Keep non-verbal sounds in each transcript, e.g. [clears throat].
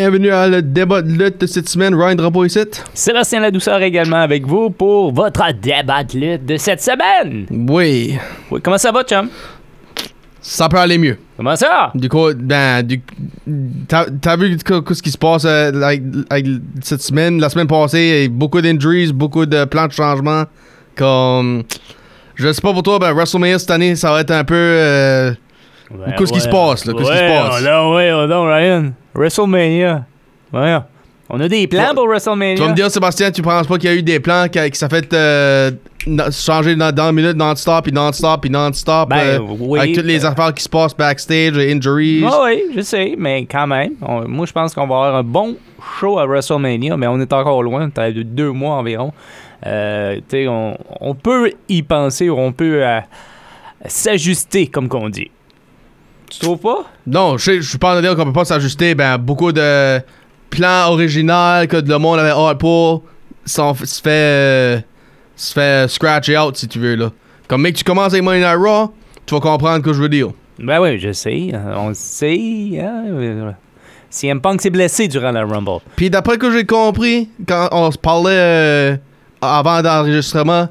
Bienvenue à le débat de lutte de cette semaine. Ryan Drapeau ici. Sébastien Ladouceur également avec vous pour votre débat de lutte de cette semaine. Oui, Oui, comment ça va, chum? ça peut aller mieux. Comment ça? Du coup, ben, du, t'as, t'as vu ce qui se passe euh, avec, avec cette semaine, la semaine passée, il y a eu beaucoup d'injuries, beaucoup de plans de changement. Comme, je sais pas pour toi, ben, WrestleMania cette année, ça va être un peu. euh, Qu'est-ce qui se passe, là? Qu'est-ce qui se passe? Non, ouais, oh non, Ryan. WrestleMania. Ouais. On a des plans pour WrestleMania. Tu vas me dire, Sébastien, tu penses pas qu'il y a eu des plans qui, qui ça fait euh, changer dans, dans minute non-stop, puis non-stop, puis non-stop, Ben, euh, oui. avec toutes les affaires qui se passent backstage, injuries. Ah oui, je sais, mais quand même. on- moi, je pense qu'on va avoir un bon show à WrestleMania, mais on est encore loin. T'as de deux mois environ. Euh, on, on peut y penser, on peut euh, s'ajuster, comme qu'on dit. Tu trouves pas? Non, je sais- je suis pas en train de dire qu'on peut pas s'ajuster. Ben, beaucoup de plans originaux que le monde avait hâte pour se fait, euh, se fait scratcher out, si tu veux, là. Comme, mec, tu commences avec Money Night Raw, tu vas comprendre ce que je veux dire. Ben oui, je sais. euh, On sait. Hein? CM Punk s'est blessé durant la Rumble. Puis d'après que j'ai compris, quand on se parlait euh, avant l'enregistrement,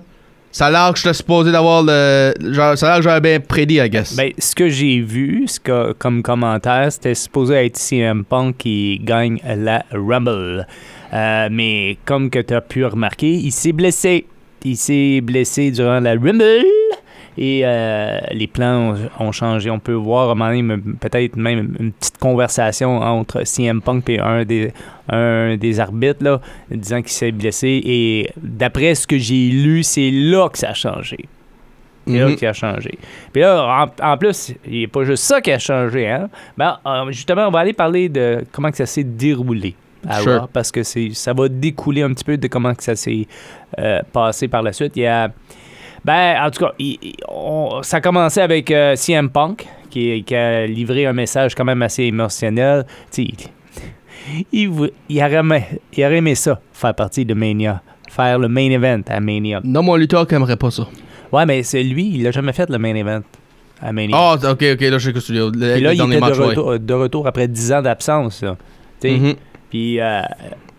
ça a l'air que j'étais supposé d'avoir le. Genre, ça a l'air que j'avais bien prédit, I guess. Ben, ce que j'ai vu ce que, comme commentaire, c'était supposé être CM Punk qui gagne la Rumble. Euh, mais comme que tu as pu remarquer, il s'est blessé. Il s'est blessé durant la Rumble. Et euh, les plans ont, ont changé. On peut voir à un moment donné, même- peut-être même une petite conversation entre CM Punk et un des, un des arbitres, là, disant qu'il s'est blessé. Et d'après ce que j'ai lu, c'est là que ça a changé. C'est là Mhm. qui a changé. Puis là, en, en plus, il n'est pas juste ça qui a changé. Hein? Ben, euh, justement, on va aller parler de comment que ça s'est déroulé. à Sure. Raw, parce que ça va découler un petit peu de comment que ça s'est euh, passé par la suite. Il y a, ben, en tout cas, il- il- on- ça a commencé avec euh, CM Punk, qui, qui a livré un message quand même assez émotionnel. Il, il, aurait aimé, il aurait aimé ça, faire partie de Mania, faire le main event à Mania. Non, mon lutteur qui aimerait pas ça. Ouais, mais c'est lui, il l'a jamais fait le main event à Mania. Ah, ok, ok, là, je sais que dis. Le, Puis là, il était match, de ouais. retour, de retour après 10 ans d'absence. Mhm. Puis euh,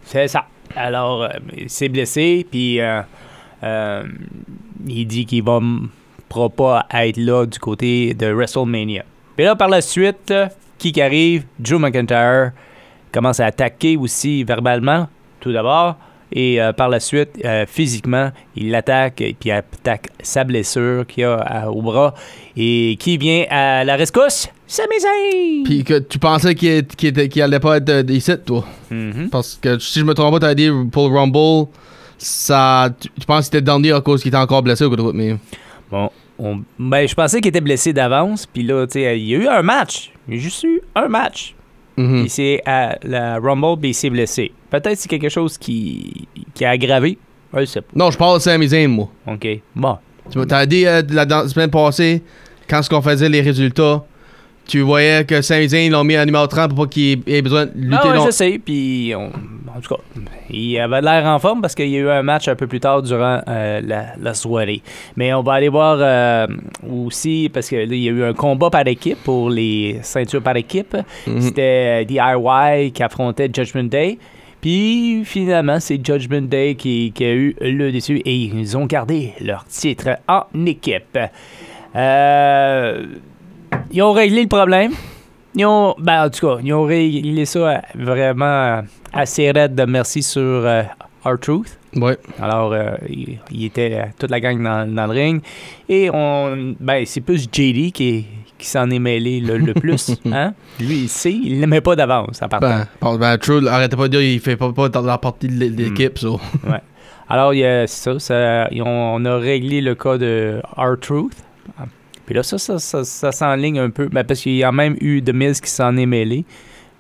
c'est ça. Alors, euh, il s'est blessé, puis euh, il dit qu'il va pas être là du côté de WrestleMania. Puis là, par la suite, qui qui arrive? Drew McIntyre commence à attaquer aussi verbalement, tout d'abord. Et euh, par la suite, euh, physiquement, il l'attaque et puis attaque sa blessure qu'il a à- au bras. Et qui vient à la rescousse? Sami! Puis que tu pensais qu'il était- qu'il allait pas être euh, ici, toi? Mhm. Parce que si je me trompe pas, t'as dit pour le Rumble, ça. Tu, tu penses qu'il était dernier à cause qu'il était encore blessé ou quoi d'autre, mais. Bon, on- ben, je pensais qu'il était blessé d'avance. Puis là, tu sais, il y a eu un match. Il y a juste eu un match. Puis c'est à la Rumble, puis il s'est blessé. Peut-être que c'est quelque chose qui, qui a aggravé. Je sais pas. Non, je parle de Sami Zayn, moi. OK. Bon. Tu m'as- dit euh, la, la semaine passée, quand ce qu'on faisait les résultats, tu voyais que Zayn ils l'ont mis à numéro 30 pour pas qu'il ait besoin de lutter. Ah ouais, non? je sais. Puis, on- en tout cas, il avait l'air en forme parce qu'il y a eu un match un peu plus tard durant euh, la, la soirée. Mais on va aller voir euh, aussi, parce qu'il y a eu un combat par équipe pour les ceintures par équipe. Mhm. C'était euh, DIY qui affrontait Judgment Day. Puis finalement, c'est Judgment Day qui, qui a eu le dessus et ils ont gardé leur titre en équipe. Euh, ils ont réglé le problème. Ils ont, ben, en tout cas, ils ont réglé ça euh, vraiment euh, assez raide de merci sur euh, R-Truth. Ouais. Alors, euh, il, il était euh, toute la gang dans, dans le ring. Et on, ben, c'est plus JD qui, qui s'en est mêlé le, le plus. [laughs] hein? Lui, il sait, il l'aimait pas d'avance, à part Ben, ben, True, arrêtez pas de dire qu'il fait pas, pas dans la partie de de l'équipe, ça. [laughs] Ouais. Alors, il a ça, ça ont- on a réglé le cas de R-Truth. Puis là, ça, ça, ça, ça s'enligne un peu. Ben, parce qu'il y a même eu The Miz qui s'en est mêlé,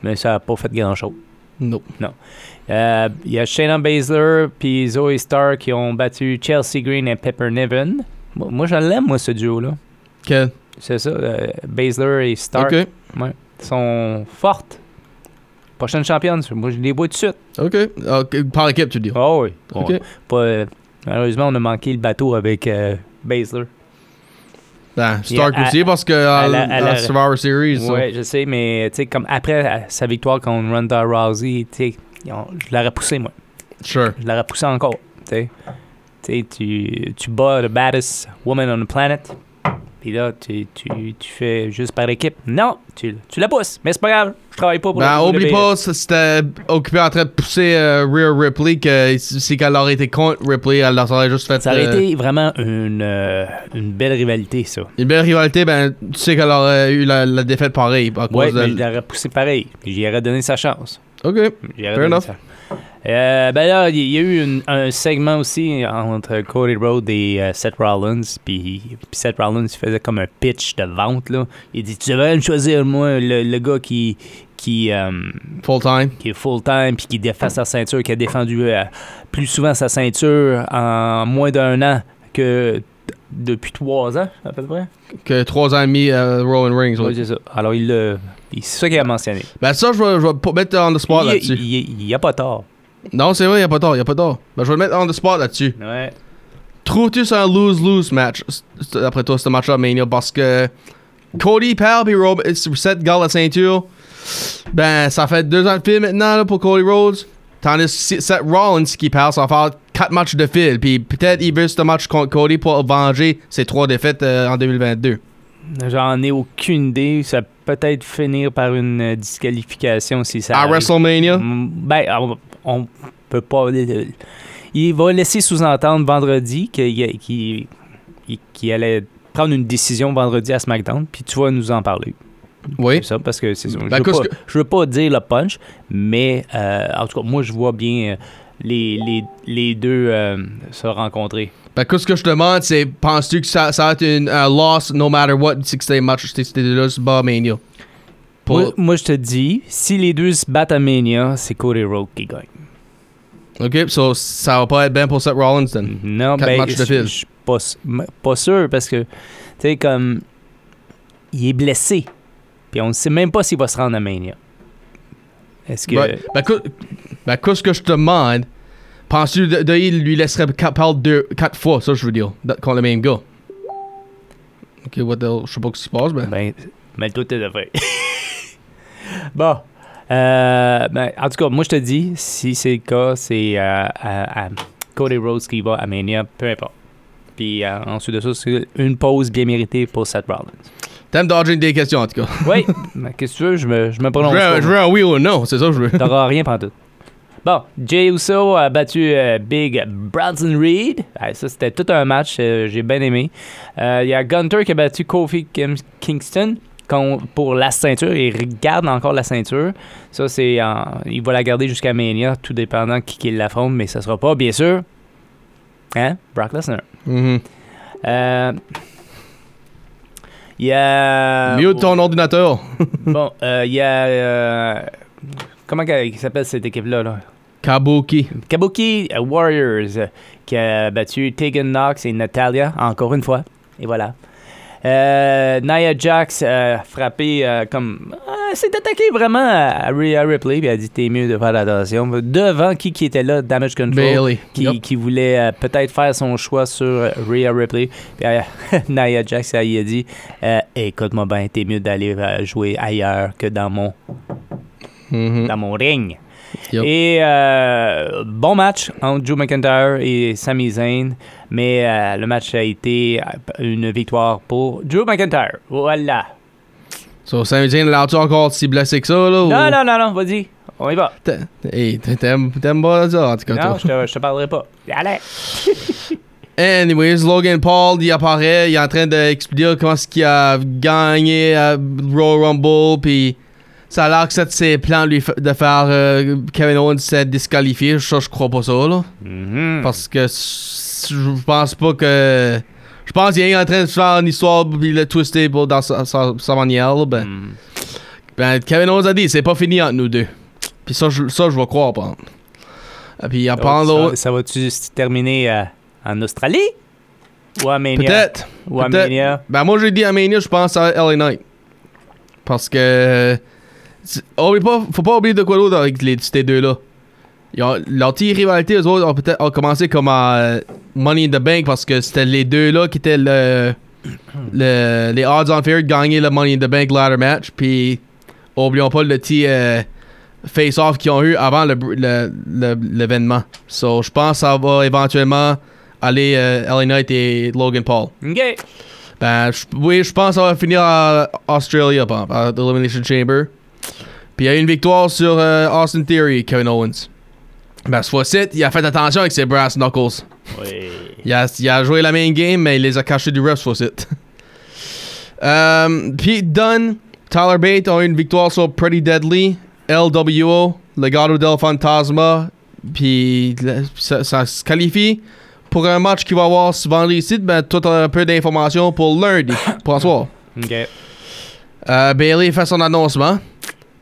mais ça n'a pas fait grand-chose. Non. Euh, Il y a Shayna Baszler puis Zoe Starr qui ont battu Chelsea Green et Pepper Niven. Moi, moi, je l'aime, moi, ce duo-là. Quel? C'est ça, euh, Baszler et Starr Ok. sont fortes. Prochaine championne, moi, je les vois tout de suite. Ok. Ok, Par équipe, tu dis. Oh oui. Ok. Pas, euh, malheureusement, on a manqué le bateau avec euh, Baszler. Ben, Stark Yeah, aussi, parce que à, a- à la a- Survivor Series. Ouais, je sais, mais comme après euh, sa victoire contre Ronda Rousey, ont- je l'aurais poussé, moi. Sure. Je l'aurais poussé encore. Tu sais, Tu sais, tu, tu bats the baddest woman on the planet. Puis là, tu, tu, tu fais juste par équipe. Non, tu, tu la pousses. Mais c'est pas grave, je travaille pas pour Ben, la oublie pas, c'était occupé en train de pousser euh, Rhea Ripley, que si qu'elle aurait été contre Ripley, elle aurait juste fait Ça aurait euh, été vraiment une, euh, une belle rivalité, ça. une belle rivalité. Ben, tu sais qu'elle aurait eu la, la défaite pareil. Ouais, cause de... mais je l'aurais poussé pareil. J'y aurais donné sa chance. Ok. J'y aurais Fair donné enough. sa- Euh, ben là, il y, a eu une- un segment aussi entre Cody Rhodes et euh, Seth Rollins. Puis Seth Rollins faisait comme un pitch de vente. Là. Il dit Tu devrais me choisir, moi, le, le gars qui, qui, euh, Full time. qui est full-time puis qui défend sa ceinture, qui a défendu plus souvent sa ceinture en moins d'un an que depuis trois ans, à peu près. Que trois ans et demi euh, Rowan ouais. Oui, c'est ça. Alors, il C'est ça qu'il a mentionné. Ben, ça, je vais, je vais mettre on the spot là-dessus. il, il a pas tort. Non, c'est vrai, y a pas tort, y a pas tort. Ben, je vais le mettre on the spot là-dessus. Ouais. Trouves-tu c'est un lose-lose match, après toi, ce match-là, Mania? Parce que Cody perd, puis Rob, Seth garde la ceinture. Ben, ça fait deux ans de fil maintenant là, pour Cody Rhodes. Tandis que Seth Rollins qui perd, ça va faire quatre matchs de fil. Puis peut-être il veut ce match contre Cody pour venger ses trois défaites euh, en 2022. J'en ai aucune idée. Ça peut peut-être finir par une euh, disqualification si ça. À arrive. WrestleMania? Mm, Ben, on, peut pas. Il va laisser sous-entendre vendredi qu'il allait prendre une décision vendredi à SmackDown, puis tu vas nous en parler. Oui. Ça, parce que c'est. Je, Ben, veux pas, je veux pas dire le punch, mais euh, en tout cas, moi, je vois bien euh, les, les, les deux euh, se rencontrer. Ben, qu'est-ce que je te demande, c'est penses-tu que ça, ça va être une un loss no matter what, si c'était match, si c'était là, pas Mania? Moi, moi, je te dis, si les deux se battent à Mania, c'est Cody Rhodes qui gagne. Ok, so ça va pas être bien pour Seth Rollins, then. Non, Quatre ben, matchs de je fil. je suis pas, pas sûr parce que, tu sais, comme, il est blessé. Puis on ne sait même pas s'il va se rendre à Mania. Est-ce que. Ben, ben, qu'est- ben, qu'est-ce que je te demande, penses-tu de, de- il lui laisserait parler deux, quatre fois, ça je veux dire, de- contre le même gars? Ok, what the hell, je sais pas ce qui se passe, ben. Ben, mais tout est fait. [laughs] bon. Euh, ben, en tout cas, moi, je te dis, si c'est le cas, c'est euh, à- à Cody Rhodes qui va à Mania, peu importe. Puis euh, ensuite de ça, c'est une pause bien méritée pour Seth Rollins. T'aimes dodger des questions, en tout cas. [laughs] Oui, mais qu'est-ce que tu veux, je me, je me Je prononce. veux, pas, un- je veux un oui ou un non, c'est ça que je veux. T'auras [laughs] rien pantoute. Bon, Jay Uso a battu euh, Big Bronson Reed. Ah, ça, c'était tout un match. euh, J'ai bien aimé. Il y a Gunter qui a battu Kofi Kim- Kingston pour la ceinture. Il regarde encore la ceinture. Ça, c'est en- Il va la garder jusqu'à Mania, tout dépendant qui, qui l'affronte, mais ça sera pas, bien sûr. Hein? Brock Lesnar. Mhm. Euh, Il y a. Mieux de ton ordinateur. [laughs] Bon, euh, il y a. euh, Comment s'appelle cette équipe-là? Là? Kabuki. Kabuki Warriors euh, qui a battu Tegan Knox et Natalia encore une fois. Et voilà. Euh, Nia Jax a frappé euh, comme. euh, s'est attaqué vraiment à, Rhea Ripley. Puis a dit T'es mieux de faire attention. Devant qui qui était là Damage Control. Bailey. Qui, qui voulait euh, peut-être faire son choix sur euh, Rhea Ripley. Puis euh, [laughs] Nia Jax, elle a dit euh, Écoute-moi bien, t'es mieux d'aller euh, jouer ailleurs que dans mon, Mhm. dans mon ring. Et euh, bon match entre Drew McIntyre et Sami Zayn, mais euh, le match a été une victoire pour Drew McIntyre. Voilà. So, Saint-Jean, l'as-tu encore si blessé que ça, là? ou- Non, non, non, non, vas-y, on y va. Hey, t'aimes pas ça, en tout cas, Non, je te, parlerai pas. Allez. [laughs] Anyways, Logan Paul, il apparaît, il est en train d'expliquer comment est-ce qu'il a gagné à Royal Rumble, puis ça a l'air que c'est ses plans lui de faire euh, Kevin Owens se disqualifier. Ça, je crois pas ça, là. Mhm. Parce que je pense pas que. Je pense qu'il est en train de faire une histoire puis le twister pour- dans sa, sa- sa manière. là, ben, Mm. ben, Kevin Owens a dit c'est pas fini entre nous deux. Puis ça, je, ça, je vais croire, par exemple. Et puis, l'autre, ça, ça va-tu se terminer euh, en Australie? Ou à Mania? peut-être. Ou à. Mania? Ben, moi, j'ai dit à Mania, je pense à LA Knight. Parce que. Oublie pas, faut pas oublier de quoi d'autre avec les, ces deux-là. Leur petite rivalité, eux autres, ont peut-être ont commencé comme à euh, Money in the Bank parce que c'était les deux-là qui étaient le, [clears throat] le- les odds on fair de gagner le Money in the Bank ladder match. Puis, oublions pas le petit euh, face-off qu'ils ont eu avant l'événement. so, je pense que ça va éventuellement aller euh, LA Knight et Logan Paul. OK. Ben, oui, je pense que ça va finir à Australia, à l'Elimination Chamber. Puis il y a eu une victoire sur euh, Austin Theory, Kevin Owens. Ben, ce fois-ci, il a fait attention avec ses brass knuckles. Oui. Il a, il a joué la main game, mais il les a cachés du ref ce fois-ci. [laughs] euh, Pete Dunne, Tyler Bate ont eu une victoire sur Pretty Deadly, LWO, Legado del Fantasma. Puis ça, ça se qualifie pour un match qui va avoir ce vendredi ici. Ben, tout un peu d'informations pour lundi, pour ce soir. OK. Euh, Bailey fait son annoncement.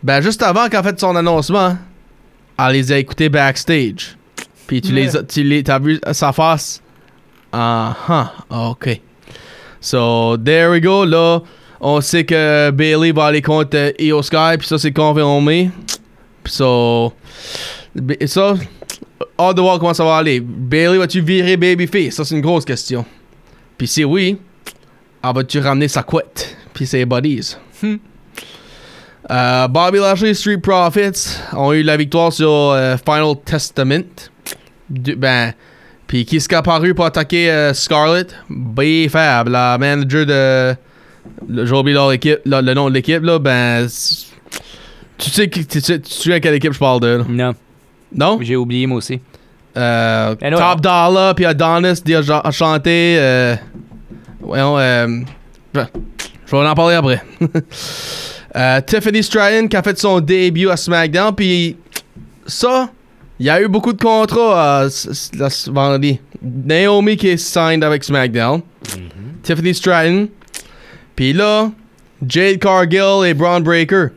Ben, juste avant qu'elle fait son annoncement, elle les a écoutés backstage. Puis tu les as, tu les, t'as vu sa face? Ah, ah, ok. So, there we go. Là, on sait que Bailey va aller contre euh, Io Sky, puis ça, c'est confirmé. So, ça, hâte de voir comment ça va aller? Bailey, vas-tu virer Babyface? Ça, c'est une grosse question. Puis si oui, elle va-tu ramener sa couette? Puis ses buddies? Euh, Bobby Lashley Street Profits ont eu la victoire sur euh, Final Testament. Du- ben, puis qui est apparu pour attaquer euh, Scarlett? B-Fab, la manager de. J'ai oublié leur équipe, le, le nom de l'équipe, là. Ben. Tu sais, qui- tu tu sais à quelle équipe je parle de, là? Non, Non? j'ai oublié moi aussi. Euh, non, Top non. Dollar, puis Adonis dit a, chanté. Euh, voyons, euh, je je vais en parler après. [laughs] Euh, Tiffany Stratton qui a fait son début à SmackDown, puis ça, il y a eu beaucoup de contrats euh, ce vendredi. Naomi qui est signed avec SmackDown, Tiffany Stratton, puis là, Jade Cargill et Braun Breaker.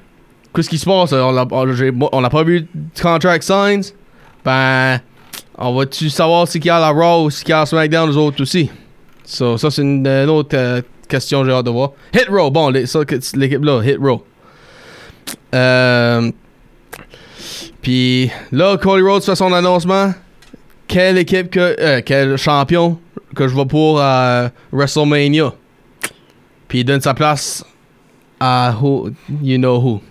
Qu'est-ce qui se passe? On n'a pas vu de contract signs? Ben, on va-tu savoir ce qu'il y a à la Raw ou ce qu'il y a à SmackDown, les autres aussi? So, ça, c'est une, une autre euh, question que j'ai hâte de voir. Hit Row, bon, l'équipe-là, Hit Row. Euh, Puis là, Cody Rhodes fait son annoncement. Quelle équipe que. euh, quel champion que je vais pour euh, WrestleMania? Puis il donne sa place à who, you know who.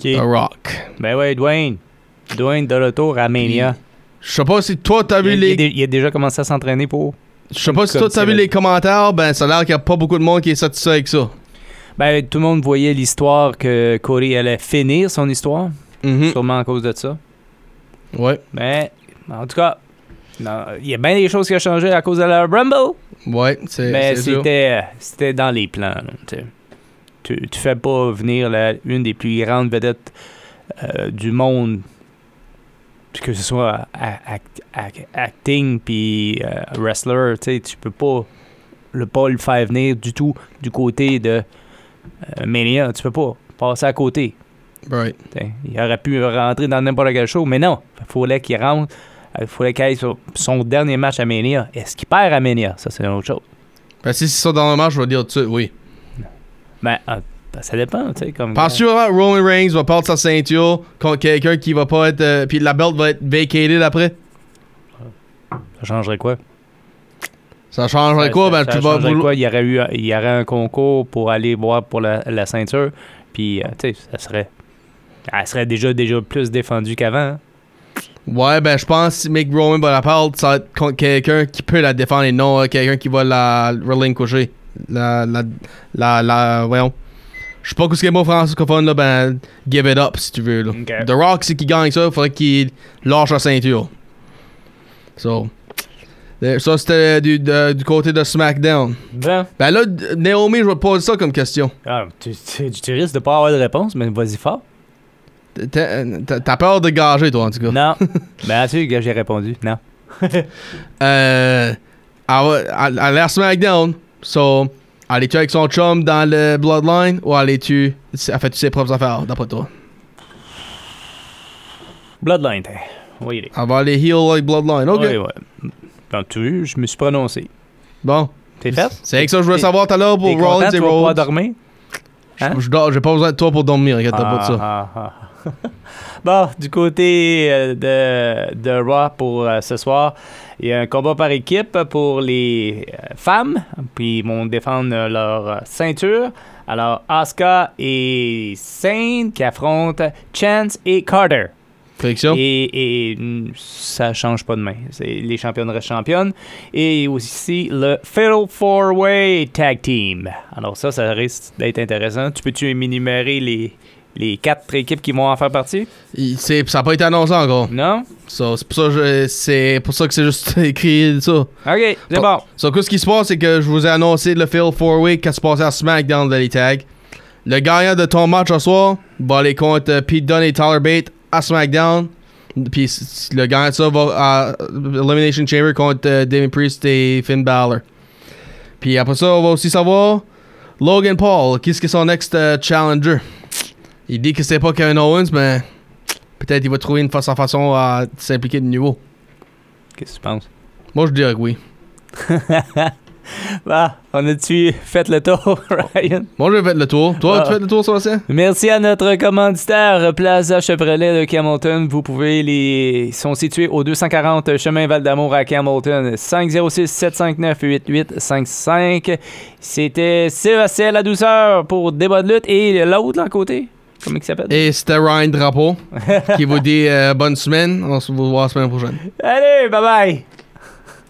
The Rock. Ben ouais, Dwayne. Dwayne de retour à Mania. Je sais pas si toi t'as Il, vu il les. dé- il a déjà commencé à s'entraîner pour. Je sais pas si toi t'as vu le- les commentaires, ben ça a l'air qu'il y a pas beaucoup de monde qui est satisfait avec ça. Ben, tout le monde voyait l'histoire que Cody allait finir son histoire, Mhm. sûrement à cause de ça. Ouais, Mais, en tout cas, il y a bien des choses qui ont changé à cause de la Rumble. ouais, c'est Mais c'était, dans les plans. là, tu tu, fais pas venir la- une des plus grandes vedettes euh, du monde, que ce soit a- act- act- acting puis euh, wrestler, tu peux pas le, pas le faire venir du tout du côté de Mania. Tu peux pas passer à côté. Right. Il aurait pu rentrer dans n'importe quel show, mais non. Il fallait qu'il rentre. Il fallait qu'il aille sur son dernier match à Mania. Est-ce qu'il perd à Mania? Ça, c'est une autre chose. Ben si c'est ça dans le match, je vais dire tout de suite, oui. Ben, ah, ben, ça dépend, tu sais. Comme Penses-tu vraiment que Roman Reigns va perdre sa ceinture contre quelqu'un qui va pas être. euh, puis la belt va être vacated après? Ça changerait quoi? Ça changerait Ça- quoi? Ben ça tu vas. changerait quoi? Il y aurait eu il y aurait un concours pour aller voir pour la, la ceinture. Puis, euh, tu sais, ça serait. Elle serait déjà, déjà plus défendue qu'avant. hein. Ouais, ben je pense que si Mick Roman va la perdre, ça va être contre quelqu'un qui peut la défendre et non euh, quelqu'un qui va la relinquisher. La. La. La. la voyons. Je sais pas ce qu'il y a mot francophone là, ben give it up si tu veux. Là. The Rock, c'est qui gagne ça, il faudrait qu'il lâche la ceinture. So. Euh, Ça, c'était du, de- du côté de SmackDown. Ben, Ben là, d- Naomi, je vais te poser ça comme question. ah, tu, tu, tu risques de pas avoir de réponse, mais vas-y fort. T'as t'as- t'as peur de gager, toi, en tout cas. Non. [laughs] ben, tu sais que j'ai répondu. Non. Euh, elle, va- elle, elle a l'air SmackDown. So, allez-tu avec son chum dans le Bloodline ou allez-tu. Elle fait-tu ses propres affaires, d'après toi? Bloodline, t'es. Oui, il est. Elle va aller heal like Bloodline. Ok. Ouais, ouais. Tu veux, je me suis prononcé. Bon. T'es fait? C'est avec ça que je voulais savoir tout à l'heure pour Rollins tu et Rhodes. dormir? Hein? Je dors- J'ai pas besoin de toi pour dormir, regarde pas de ça. Ah, ah, ah. [laughs] bon, du côté euh, de, de Raw pour euh, ce soir, il y a un combat par équipe pour les euh, femmes, puis ils vont défendre leur ceinture. Alors, Asuka et Sane qui affrontent Chance et Carter. Et, et ça change pas de main. C'est- Les championnes restent championnes. Et aussi le Fatal Four Way Tag Team. Alors ça, ça risque d'être intéressant. Tu peux-tu m'énumérer les, les quatre équipes qui vont en faire partie? C'est- ça n'a pas été annoncé encore. Non? So, c'est pour ça que c'est pour ça que c'est juste [laughs] écrit ça. OK, c'est Bon. bon. So, qu'est-ce qui se passe, c'est que je vous ai annoncé le Fail 4-Way qui se passait à SmackDown de les tags. Le gagnant de ton match ce soir va aller contre euh, Pete Dunne et Tyler Bate à SmackDown. Puis le gagnant de ça va à Elimination Chamber contre euh, Damien Priest et Finn Balor. Puis après ça, on va aussi savoir Logan Paul, qu'est-ce que son next euh, challenger? Il dit que c'est pas Kevin Owens, mais peut-être il va trouver une façon, façon à s'impliquer de nouveau. Qu'est-ce que tu penses? Moi, je dirais que oui. [laughs] Bon, on a-tu fait le tour, [laughs] Ryan? Moi, je vais faire le tour. Toi, Ah. tu fais le tour, Sébastien? Merci à notre commanditaire Plaza Chevrolet de Camelton. Vous pouvez les ils sont situés au 240 chemin Val d'Amour à Camelton. 506 759 8855. C'était Sébastien la douceur pour débat de lutte et l'autre là à côté. Comment il s'appelle? Et c'était Ryan Drapeau [laughs] qui vous dit euh, bonne semaine. On se voit la semaine prochaine. Allez, bye bye.